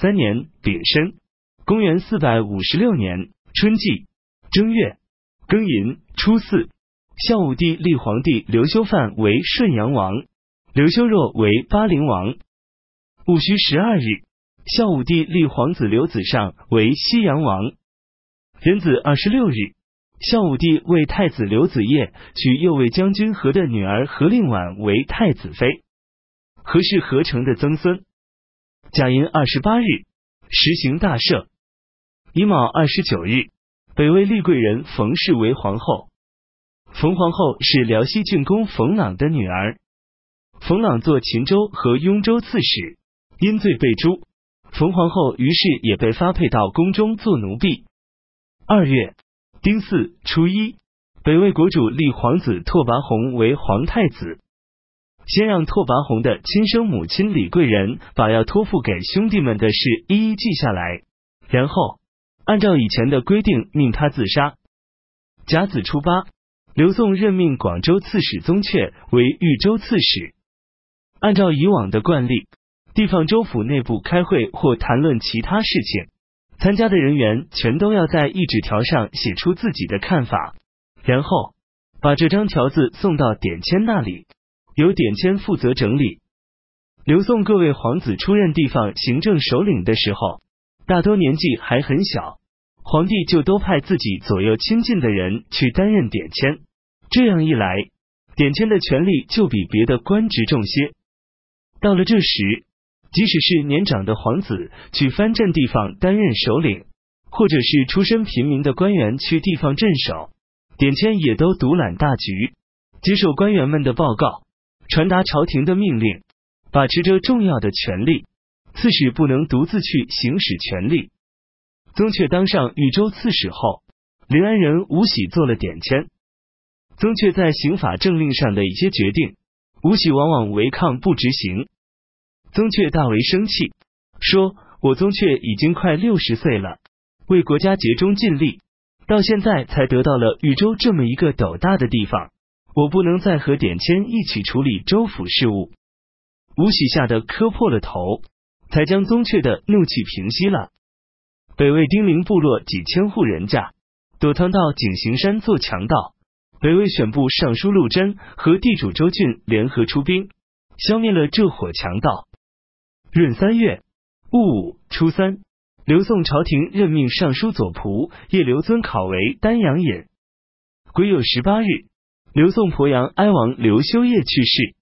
三年丙申，公元四百五十六年春季正月庚寅初四，孝武帝立皇帝刘修范为顺阳王，刘修若为巴陵王。戊戌十二日，孝武帝立皇子刘子尚为西阳王。壬子二十六日，孝武帝为太子刘子业娶右卫将军何的女儿何令婉为太子妃。何氏合成的曾孙。甲寅二十八日，实行大赦。乙卯二十九日，北魏立贵人冯氏为皇后。冯皇后是辽西郡公冯朗的女儿。冯朗做秦州和雍州刺史，因罪被诛。冯皇后于是也被发配到宫中做奴婢。二月丁巳初一，北魏国主立皇子拓跋宏为皇太子。先让拓跋宏的亲生母亲李贵人把要托付给兄弟们的事一一记下来，然后按照以前的规定命他自杀。甲子初八，刘宋任命广州刺史宗悫为豫州刺史。按照以往的惯例，地方州府内部开会或谈论其他事情，参加的人员全都要在一纸条上写出自己的看法，然后把这张条子送到典签那里。由典签负责整理。刘宋各位皇子出任地方行政首领的时候，大多年纪还很小，皇帝就都派自己左右亲近的人去担任典签。这样一来，典签的权力就比别的官职重些。到了这时，即使是年长的皇子去藩镇地方担任首领，或者是出身平民的官员去地方镇守，典签也都独揽大局，接受官员们的报告。传达朝廷的命令，把持着重要的权力。刺史不能独自去行使权力。宗悫当上禹州刺史后，临安人吴喜做了点签。宗悫在刑法政令上的一些决定，吴喜往往违抗不执行。宗悫大为生气，说：“我宗悫已经快六十岁了，为国家竭忠尽力，到现在才得到了禹州这么一个斗大的地方。”我不能再和典签一起处理州府事务。吴喜吓得磕破了头，才将宗悫的怒气平息了。北魏丁零部落几千户人家躲藏到景行山做强盗。北魏选部尚书陆贞和地主周俊联合出兵，消灭了这伙强盗。闰三月戊午初三，刘宋朝廷任命尚书左仆射刘尊考为丹阳尹。癸酉十八日。刘宋鄱阳哀王刘修业去世，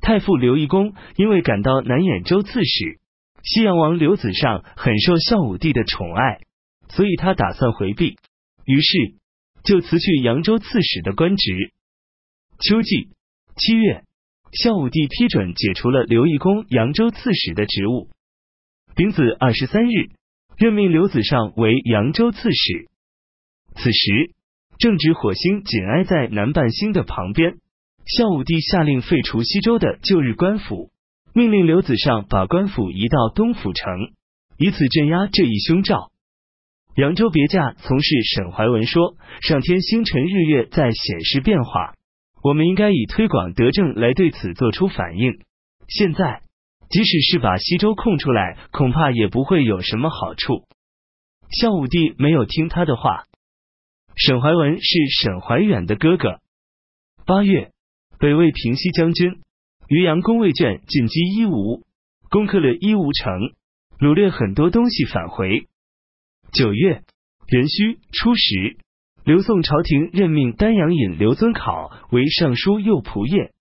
太傅刘义公因为感到南兖州刺史，西阳王刘子尚很受孝武帝的宠爱，所以他打算回避，于是就辞去扬州刺史的官职。秋季七月，孝武帝批准解除了刘义公扬州刺史的职务。丙子二十三日，任命刘子尚为扬州刺史。此时。正值火星紧挨在南半星的旁边，孝武帝下令废除西周的旧日官府，命令刘子尚把官府移到东府城，以此镇压这一凶兆。扬州别驾从事沈怀文说：“上天星辰日月在显示变化，我们应该以推广德政来对此做出反应。现在即使是把西周空出来，恐怕也不会有什么好处。”孝武帝没有听他的话。沈怀文是沈怀远的哥哥。八月，北魏平西将军于阳公卫卷进击伊吾，攻克了伊吾城，掳掠很多东西返回。九月壬戌初十，刘宋朝廷任命丹阳尹刘遵考为尚书右仆射。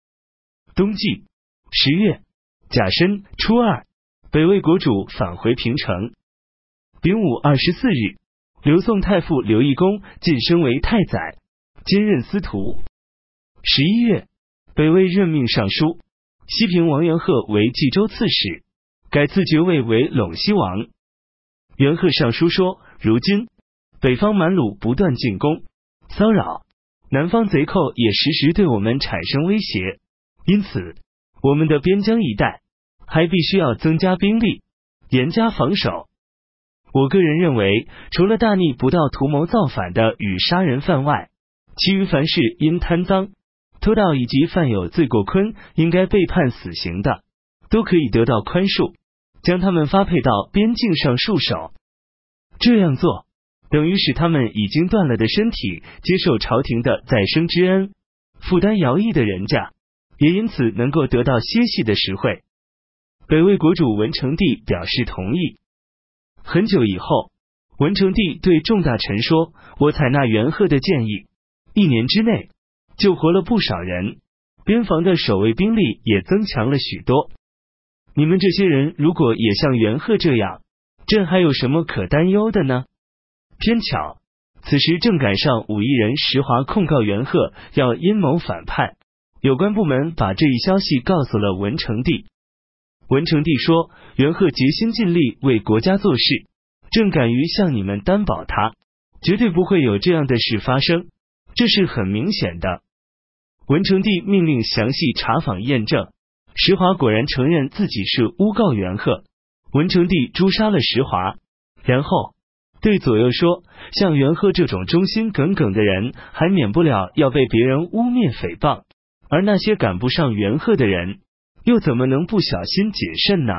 冬季十月甲申初二，北魏国主返回平城。丙午二十四日。刘宋太傅刘义恭晋升为太宰，兼任司徒。十一月，北魏任命尚书西平王元贺为冀州刺史，改自爵位为陇西王。元贺上书说：如今北方蛮虏不断进攻骚扰，南方贼寇也时时对我们产生威胁，因此我们的边疆一带还必须要增加兵力，严加防守。我个人认为，除了大逆不道、图谋造反的与杀人犯外，其余凡是因贪赃、偷盗以及犯有罪过，坤应该被判死刑的，都可以得到宽恕。将他们发配到边境上戍守。这样做，等于使他们已经断了的身体接受朝廷的再生之恩，负担徭役的人家也因此能够得到歇息的实惠。北魏国主文成帝表示同意。很久以后，文成帝对众大臣说：“我采纳元贺的建议，一年之内救活了不少人，边防的守卫兵力也增强了许多。你们这些人如果也像元贺这样，朕还有什么可担忧的呢？”偏巧，此时正赶上武艺人石华控告元贺要阴谋反叛，有关部门把这一消息告诉了文成帝。文成帝说：“元贺竭心尽力为国家做事，朕敢于向你们担保，他绝对不会有这样的事发生。这是很明显的。”文成帝命令详细查访验证，石华果然承认自己是诬告元贺。文成帝诛杀了石华，然后对左右说：“像元贺这种忠心耿耿的人，还免不了要被别人污蔑诽谤，而那些赶不上元贺的人。”又怎么能不小心谨慎呢？